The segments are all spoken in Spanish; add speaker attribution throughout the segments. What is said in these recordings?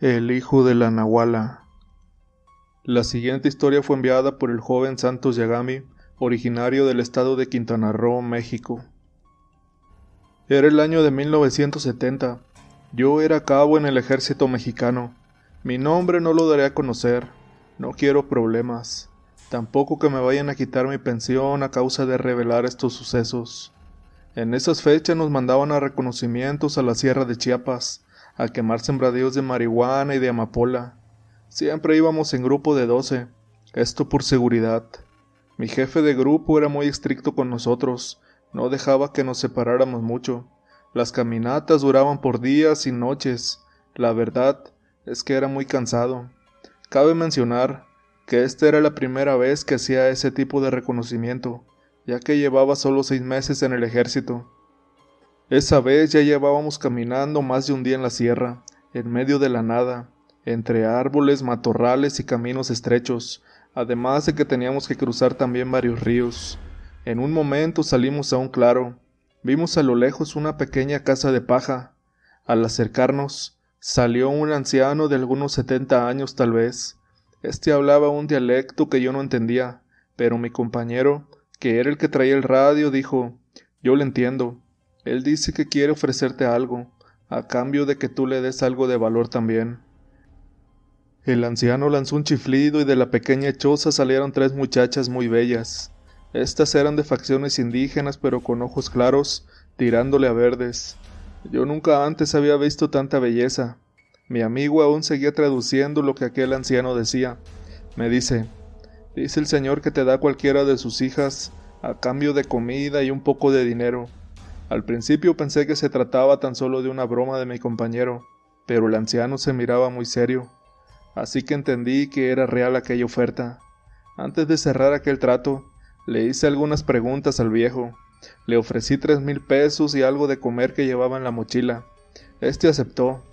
Speaker 1: El hijo de la Nahuala. La siguiente historia fue enviada por el joven Santos Yagami, originario del estado de Quintana Roo, México. Era el año de 1970. Yo era cabo en el ejército mexicano. Mi nombre no lo daré a conocer. No quiero problemas. Tampoco que me vayan a quitar mi pensión a causa de revelar estos sucesos. En esas fechas nos mandaban a reconocimientos a la Sierra de Chiapas, a quemar sembradíos de marihuana y de amapola. Siempre íbamos en grupo de doce, esto por seguridad. Mi jefe de grupo era muy estricto con nosotros, no dejaba que nos separáramos mucho. Las caminatas duraban por días y noches. La verdad es que era muy cansado. Cabe mencionar que esta era la primera vez que hacía ese tipo de reconocimiento, ya que llevaba solo seis meses en el ejército. Esa vez ya llevábamos caminando más de un día en la sierra, en medio de la nada, entre árboles, matorrales y caminos estrechos, además de que teníamos que cruzar también varios ríos. En un momento salimos a un claro, vimos a lo lejos una pequeña casa de paja. Al acercarnos, salió un anciano de algunos setenta años tal vez, este hablaba un dialecto que yo no entendía, pero mi compañero, que era el que traía el radio, dijo Yo le entiendo. Él dice que quiere ofrecerte algo, a cambio de que tú le des algo de valor también. El anciano lanzó un chiflido y de la pequeña choza salieron tres muchachas muy bellas. Estas eran de facciones indígenas pero con ojos claros, tirándole a verdes. Yo nunca antes había visto tanta belleza. Mi amigo aún seguía traduciendo lo que aquel anciano decía. Me dice, dice el Señor que te da cualquiera de sus hijas a cambio de comida y un poco de dinero. Al principio pensé que se trataba tan solo de una broma de mi compañero, pero el anciano se miraba muy serio, así que entendí que era real aquella oferta. Antes de cerrar aquel trato, le hice algunas preguntas al viejo. Le ofrecí tres mil pesos y algo de comer que llevaba en la mochila. Este aceptó,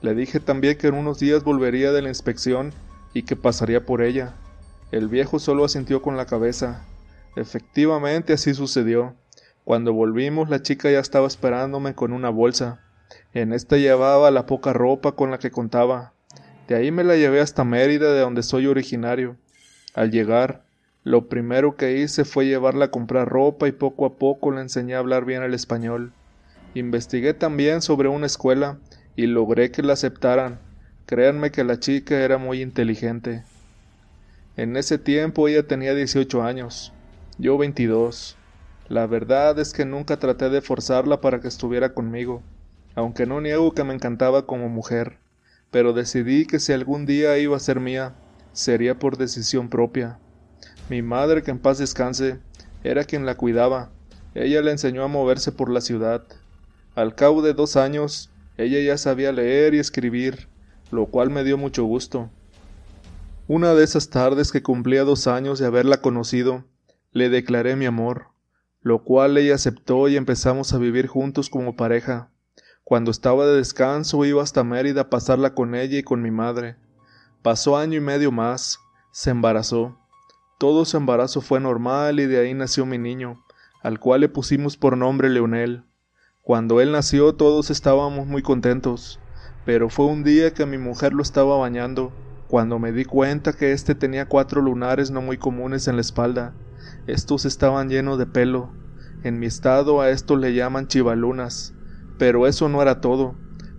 Speaker 1: le dije también que en unos días volvería de la inspección y que pasaría por ella. El viejo solo asintió con la cabeza. Efectivamente así sucedió. Cuando volvimos la chica ya estaba esperándome con una bolsa. En esta llevaba la poca ropa con la que contaba. De ahí me la llevé hasta Mérida, de donde soy originario. Al llegar, lo primero que hice fue llevarla a comprar ropa y poco a poco le enseñé a hablar bien el español. Investigué también sobre una escuela y logré que la aceptaran. Créanme que la chica era muy inteligente. En ese tiempo ella tenía 18 años, yo 22. La verdad es que nunca traté de forzarla para que estuviera conmigo, aunque no niego que me encantaba como mujer, pero decidí que si algún día iba a ser mía, sería por decisión propia. Mi madre, que en paz descanse, era quien la cuidaba. Ella le enseñó a moverse por la ciudad. Al cabo de dos años, ella ya sabía leer y escribir, lo cual me dio mucho gusto. Una de esas tardes que cumplía dos años de haberla conocido, le declaré mi amor, lo cual ella aceptó y empezamos a vivir juntos como pareja. Cuando estaba de descanso iba hasta Mérida a pasarla con ella y con mi madre. Pasó año y medio más, se embarazó. Todo su embarazo fue normal y de ahí nació mi niño, al cual le pusimos por nombre Leonel. Cuando él nació todos estábamos muy contentos, pero fue un día que mi mujer lo estaba bañando, cuando me di cuenta que éste tenía cuatro lunares no muy comunes en la espalda. Estos estaban llenos de pelo. En mi estado a esto le llaman chivalunas. Pero eso no era todo.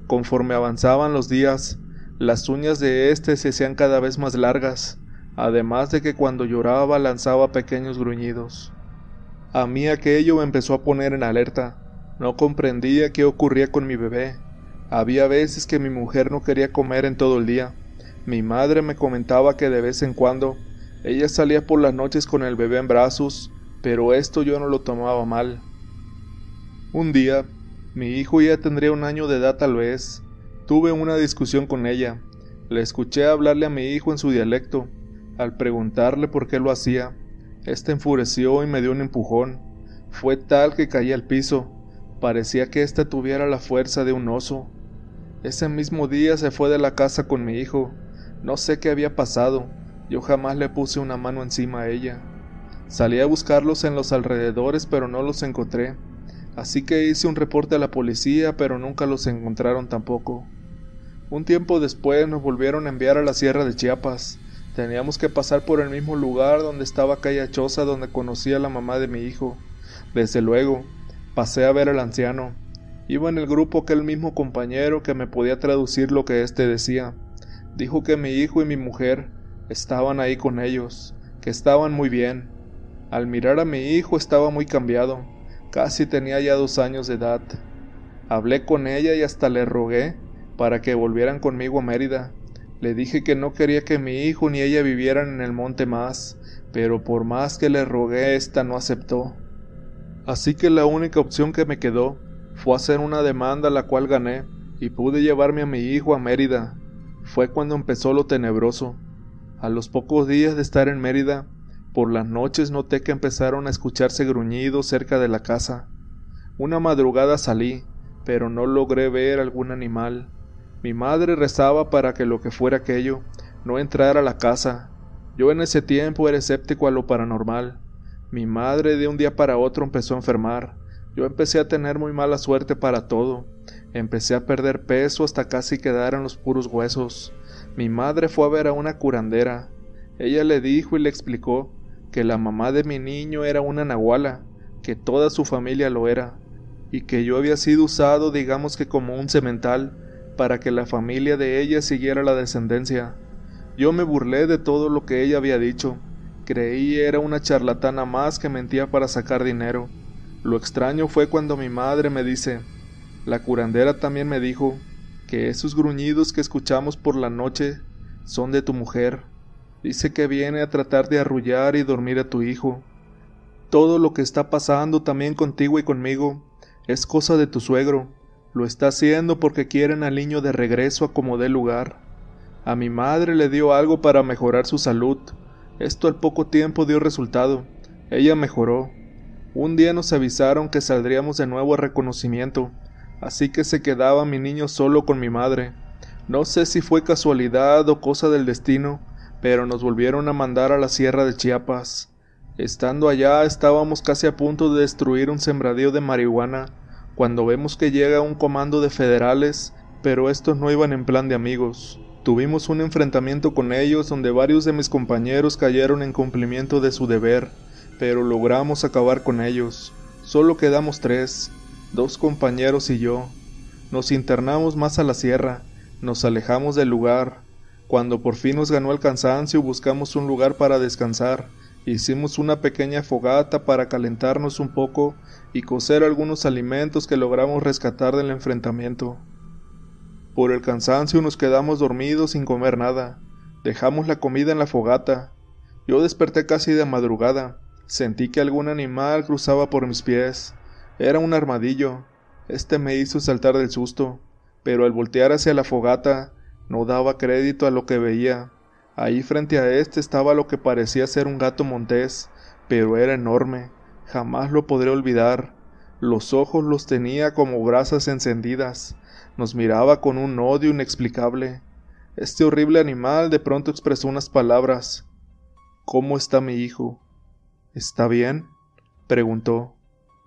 Speaker 1: Conforme avanzaban los días, las uñas de éste se hacían cada vez más largas, además de que cuando lloraba lanzaba pequeños gruñidos. A mí aquello me empezó a poner en alerta, no comprendía qué ocurría con mi bebé. Había veces que mi mujer no quería comer en todo el día. Mi madre me comentaba que de vez en cuando ella salía por las noches con el bebé en brazos, pero esto yo no lo tomaba mal. Un día, mi hijo ya tendría un año de edad tal vez, tuve una discusión con ella. Le escuché hablarle a mi hijo en su dialecto. Al preguntarle por qué lo hacía, éste enfureció y me dio un empujón. Fue tal que caí al piso. Parecía que éste tuviera la fuerza de un oso. Ese mismo día se fue de la casa con mi hijo. No sé qué había pasado. Yo jamás le puse una mano encima a ella. Salí a buscarlos en los alrededores, pero no los encontré. Así que hice un reporte a la policía, pero nunca los encontraron tampoco. Un tiempo después nos volvieron a enviar a la sierra de Chiapas. Teníamos que pasar por el mismo lugar donde estaba aquella choza donde conocí a la mamá de mi hijo. Desde luego, pasé a ver al anciano. Iba en el grupo aquel mismo compañero que me podía traducir lo que éste decía. Dijo que mi hijo y mi mujer estaban ahí con ellos, que estaban muy bien. Al mirar a mi hijo estaba muy cambiado, casi tenía ya dos años de edad. Hablé con ella y hasta le rogué para que volvieran conmigo a Mérida. Le dije que no quería que mi hijo ni ella vivieran en el monte más, pero por más que le rogué, ésta no aceptó. Así que la única opción que me quedó fue hacer una demanda la cual gané y pude llevarme a mi hijo a Mérida. Fue cuando empezó lo tenebroso. A los pocos días de estar en Mérida, por las noches noté que empezaron a escucharse gruñidos cerca de la casa. Una madrugada salí, pero no logré ver algún animal. Mi madre rezaba para que lo que fuera aquello no entrara a la casa. Yo en ese tiempo era escéptico a lo paranormal. Mi madre de un día para otro empezó a enfermar. Yo empecé a tener muy mala suerte para todo. Empecé a perder peso hasta casi quedar en los puros huesos. Mi madre fue a ver a una curandera. Ella le dijo y le explicó que la mamá de mi niño era una nahuala, que toda su familia lo era, y que yo había sido usado digamos que como un cemental para que la familia de ella siguiera la descendencia. Yo me burlé de todo lo que ella había dicho. Creí era una charlatana más que mentía para sacar dinero. Lo extraño fue cuando mi madre me dice, la curandera también me dijo, que esos gruñidos que escuchamos por la noche son de tu mujer. Dice que viene a tratar de arrullar y dormir a tu hijo. Todo lo que está pasando también contigo y conmigo es cosa de tu suegro. Lo está haciendo porque quieren al niño de regreso a como dé lugar. A mi madre le dio algo para mejorar su salud. Esto al poco tiempo dio resultado. Ella mejoró. Un día nos avisaron que saldríamos de nuevo a reconocimiento, así que se quedaba mi niño solo con mi madre. No sé si fue casualidad o cosa del destino, pero nos volvieron a mandar a la sierra de Chiapas. Estando allá estábamos casi a punto de destruir un sembradío de marihuana, cuando vemos que llega un comando de federales, pero estos no iban en plan de amigos. Tuvimos un enfrentamiento con ellos donde varios de mis compañeros cayeron en cumplimiento de su deber, pero logramos acabar con ellos. Solo quedamos tres, dos compañeros y yo. Nos internamos más a la sierra, nos alejamos del lugar. Cuando por fin nos ganó el cansancio buscamos un lugar para descansar. Hicimos una pequeña fogata para calentarnos un poco y cocer algunos alimentos que logramos rescatar del enfrentamiento. Por el cansancio nos quedamos dormidos sin comer nada. Dejamos la comida en la fogata. Yo desperté casi de madrugada. Sentí que algún animal cruzaba por mis pies. Era un armadillo. Este me hizo saltar del susto, pero al voltear hacia la fogata no daba crédito a lo que veía. Ahí frente a este estaba lo que parecía ser un gato montés, pero era enorme. Jamás lo podré olvidar. Los ojos los tenía como brasas encendidas. Nos miraba con un odio inexplicable. Este horrible animal de pronto expresó unas palabras. ¿Cómo está mi hijo? ¿Está bien? preguntó.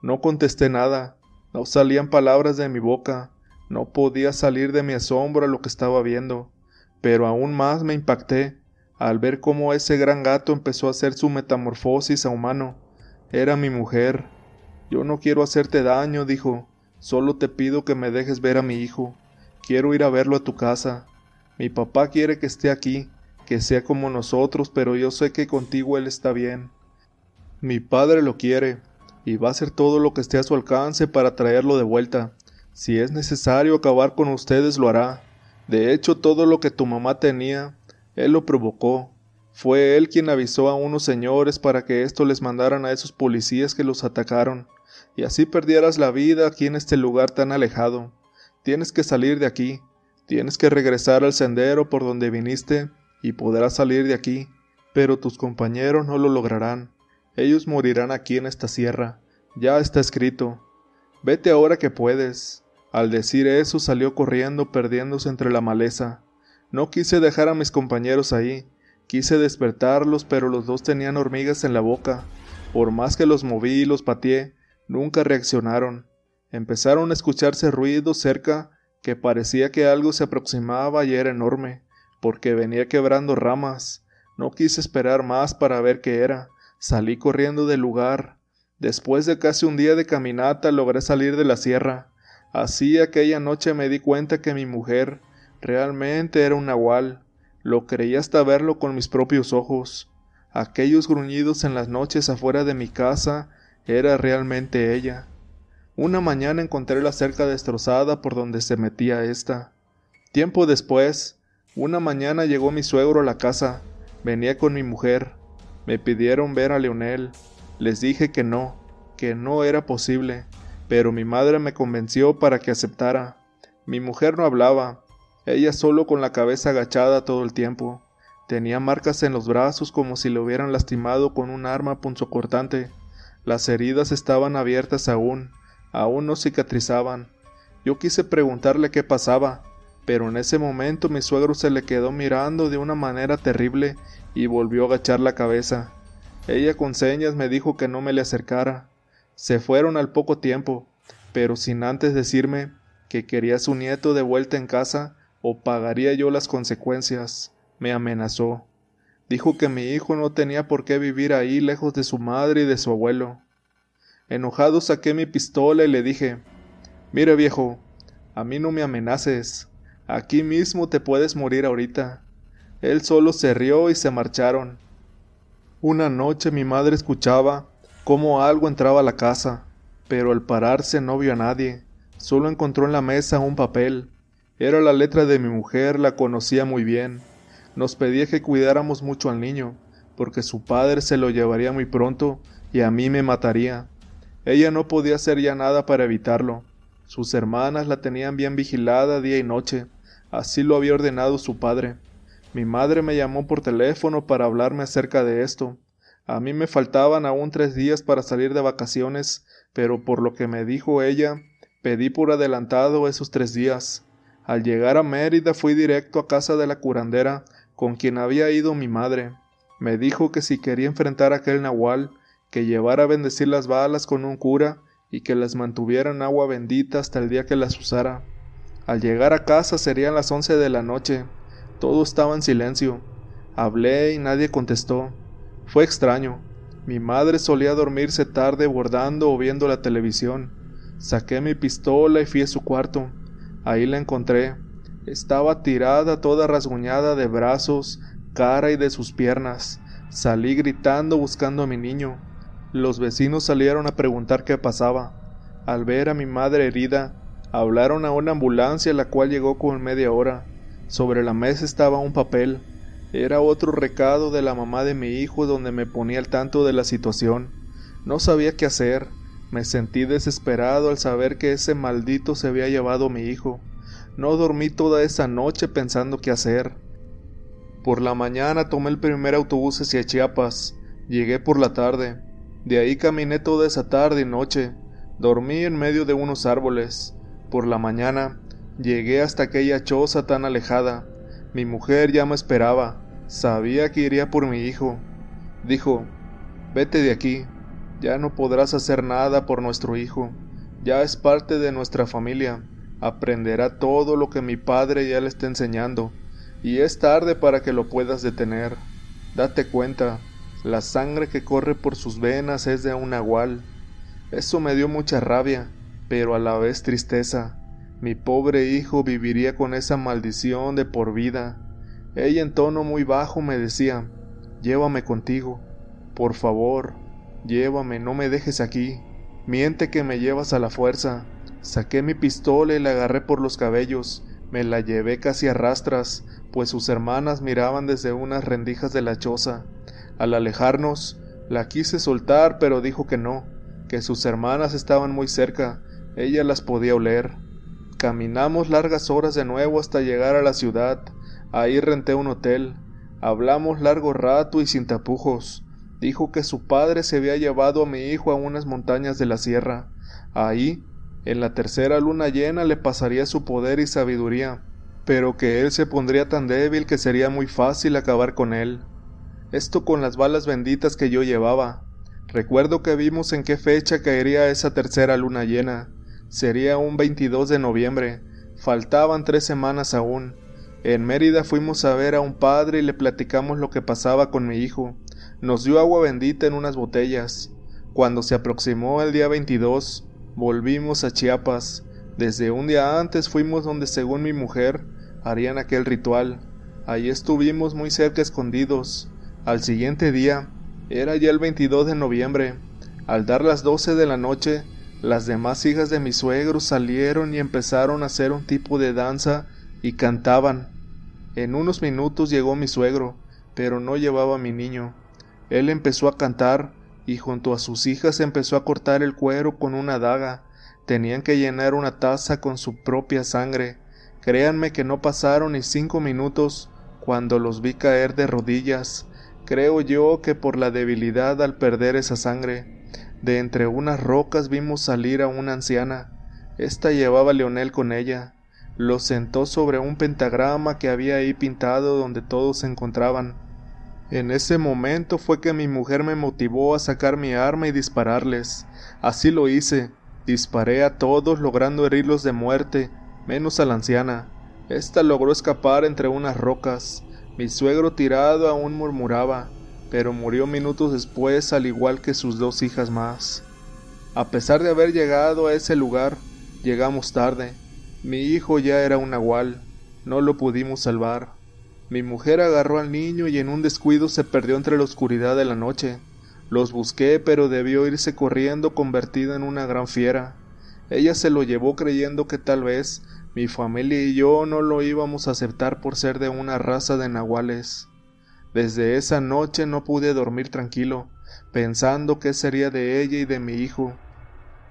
Speaker 1: No contesté nada. No salían palabras de mi boca. No podía salir de mi asombro a lo que estaba viendo. Pero aún más me impacté al ver cómo ese gran gato empezó a hacer su metamorfosis a humano. Era mi mujer. Yo no quiero hacerte daño, dijo. Solo te pido que me dejes ver a mi hijo. Quiero ir a verlo a tu casa. Mi papá quiere que esté aquí, que sea como nosotros, pero yo sé que contigo él está bien. Mi padre lo quiere, y va a hacer todo lo que esté a su alcance para traerlo de vuelta. Si es necesario acabar con ustedes, lo hará. De hecho, todo lo que tu mamá tenía, él lo provocó. Fue él quien avisó a unos señores para que esto les mandaran a esos policías que los atacaron, y así perdieras la vida aquí en este lugar tan alejado. Tienes que salir de aquí, tienes que regresar al sendero por donde viniste, y podrás salir de aquí, pero tus compañeros no lo lograrán. Ellos morirán aquí en esta sierra. Ya está escrito. Vete ahora que puedes. Al decir eso salió corriendo perdiéndose entre la maleza. No quise dejar a mis compañeros ahí. Quise despertarlos, pero los dos tenían hormigas en la boca. Por más que los moví y los pateé, nunca reaccionaron. Empezaron a escucharse ruidos cerca que parecía que algo se aproximaba y era enorme, porque venía quebrando ramas. No quise esperar más para ver qué era. Salí corriendo del lugar. Después de casi un día de caminata logré salir de la sierra. Así aquella noche me di cuenta que mi mujer realmente era un nahual. Lo creí hasta verlo con mis propios ojos. Aquellos gruñidos en las noches afuera de mi casa era realmente ella. Una mañana encontré la cerca destrozada por donde se metía esta. Tiempo después, una mañana llegó mi suegro a la casa. Venía con mi mujer. Me pidieron ver a Leonel. Les dije que no, que no era posible, pero mi madre me convenció para que aceptara. Mi mujer no hablaba, ella solo con la cabeza agachada todo el tiempo. Tenía marcas en los brazos como si le hubieran lastimado con un arma punzocortante. Las heridas estaban abiertas aún, aún no cicatrizaban. Yo quise preguntarle qué pasaba, pero en ese momento mi suegro se le quedó mirando de una manera terrible y volvió a agachar la cabeza. Ella con señas me dijo que no me le acercara. Se fueron al poco tiempo, pero sin antes decirme que quería su nieto de vuelta en casa o pagaría yo las consecuencias. Me amenazó. Dijo que mi hijo no tenía por qué vivir ahí lejos de su madre y de su abuelo. Enojado saqué mi pistola y le dije Mire viejo, a mí no me amenaces. Aquí mismo te puedes morir ahorita. Él solo se rió y se marcharon. Una noche mi madre escuchaba cómo algo entraba a la casa, pero al pararse no vio a nadie. Solo encontró en la mesa un papel. Era la letra de mi mujer, la conocía muy bien. Nos pedía que cuidáramos mucho al niño, porque su padre se lo llevaría muy pronto y a mí me mataría. Ella no podía hacer ya nada para evitarlo. Sus hermanas la tenían bien vigilada día y noche, así lo había ordenado su padre. Mi madre me llamó por teléfono para hablarme acerca de esto. A mí me faltaban aún tres días para salir de vacaciones, pero por lo que me dijo ella, pedí por adelantado esos tres días. Al llegar a Mérida fui directo a casa de la curandera con quien había ido mi madre. Me dijo que si quería enfrentar a aquel nahual, que llevara a bendecir las balas con un cura y que las mantuviera en agua bendita hasta el día que las usara. Al llegar a casa serían las once de la noche. Todo estaba en silencio. Hablé y nadie contestó. Fue extraño. Mi madre solía dormirse tarde bordando o viendo la televisión. Saqué mi pistola y fui a su cuarto. Ahí la encontré. Estaba tirada toda rasguñada de brazos, cara y de sus piernas. Salí gritando buscando a mi niño. Los vecinos salieron a preguntar qué pasaba. Al ver a mi madre herida, hablaron a una ambulancia la cual llegó con media hora. Sobre la mesa estaba un papel. Era otro recado de la mamá de mi hijo donde me ponía al tanto de la situación. No sabía qué hacer. Me sentí desesperado al saber que ese maldito se había llevado a mi hijo. No dormí toda esa noche pensando qué hacer. Por la mañana tomé el primer autobús hacia Chiapas. Llegué por la tarde. De ahí caminé toda esa tarde y noche. Dormí en medio de unos árboles. Por la mañana llegué hasta aquella choza tan alejada. Mi mujer ya me esperaba. Sabía que iría por mi hijo. Dijo, vete de aquí. Ya no podrás hacer nada por nuestro hijo. Ya es parte de nuestra familia aprenderá todo lo que mi padre ya le está enseñando, y es tarde para que lo puedas detener. Date cuenta, la sangre que corre por sus venas es de un nahual. Eso me dio mucha rabia, pero a la vez tristeza. Mi pobre hijo viviría con esa maldición de por vida. Ella en tono muy bajo me decía, llévame contigo, por favor, llévame, no me dejes aquí, miente que me llevas a la fuerza, Saqué mi pistola y la agarré por los cabellos, me la llevé casi a rastras, pues sus hermanas miraban desde unas rendijas de la choza. Al alejarnos, la quise soltar, pero dijo que no, que sus hermanas estaban muy cerca, ella las podía oler. Caminamos largas horas de nuevo hasta llegar a la ciudad, ahí renté un hotel, hablamos largo rato y sin tapujos. Dijo que su padre se había llevado a mi hijo a unas montañas de la sierra. Ahí en la tercera luna llena le pasaría su poder y sabiduría, pero que él se pondría tan débil que sería muy fácil acabar con él. Esto con las balas benditas que yo llevaba. Recuerdo que vimos en qué fecha caería esa tercera luna llena. Sería un 22 de noviembre, Faltaban tres semanas aún. En Mérida fuimos a ver a un padre y le platicamos lo que pasaba con mi hijo. Nos dio agua bendita en unas botellas. Cuando se aproximó el día 22, volvimos a Chiapas. Desde un día antes fuimos donde según mi mujer harían aquel ritual. Allí estuvimos muy cerca escondidos. Al siguiente día, era ya el 22 de noviembre. Al dar las 12 de la noche, las demás hijas de mi suegro salieron y empezaron a hacer un tipo de danza y cantaban. En unos minutos llegó mi suegro, pero no llevaba mi niño. Él empezó a cantar y junto a sus hijas empezó a cortar el cuero con una daga. Tenían que llenar una taza con su propia sangre. Créanme que no pasaron ni cinco minutos cuando los vi caer de rodillas. Creo yo que por la debilidad al perder esa sangre. De entre unas rocas vimos salir a una anciana. Esta llevaba a Leonel con ella lo sentó sobre un pentagrama que había ahí pintado donde todos se encontraban. En ese momento fue que mi mujer me motivó a sacar mi arma y dispararles. Así lo hice. Disparé a todos logrando herirlos de muerte, menos a la anciana. Esta logró escapar entre unas rocas. Mi suegro tirado aún murmuraba, pero murió minutos después al igual que sus dos hijas más. A pesar de haber llegado a ese lugar, llegamos tarde. Mi hijo ya era un nahual, no lo pudimos salvar. Mi mujer agarró al niño y en un descuido se perdió entre la oscuridad de la noche. Los busqué, pero debió irse corriendo convertida en una gran fiera. Ella se lo llevó creyendo que tal vez mi familia y yo no lo íbamos a aceptar por ser de una raza de nahuales. Desde esa noche no pude dormir tranquilo, pensando qué sería de ella y de mi hijo.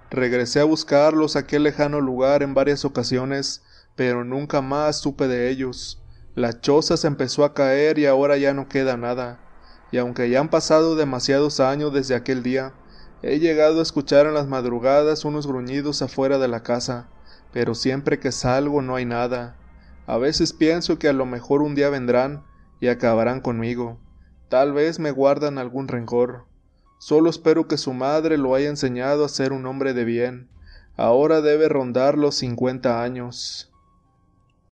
Speaker 1: Regresé a buscarlos a aquel lejano lugar en varias ocasiones, pero nunca más supe de ellos. La choza se empezó a caer y ahora ya no queda nada. Y aunque ya han pasado demasiados años desde aquel día, he llegado a escuchar en las madrugadas unos gruñidos afuera de la casa, pero siempre que salgo no hay nada. A veces pienso que a lo mejor un día vendrán y acabarán conmigo. Tal vez me guardan algún rencor. Solo espero que su madre lo haya enseñado a ser un hombre de bien. Ahora debe rondar los cincuenta años.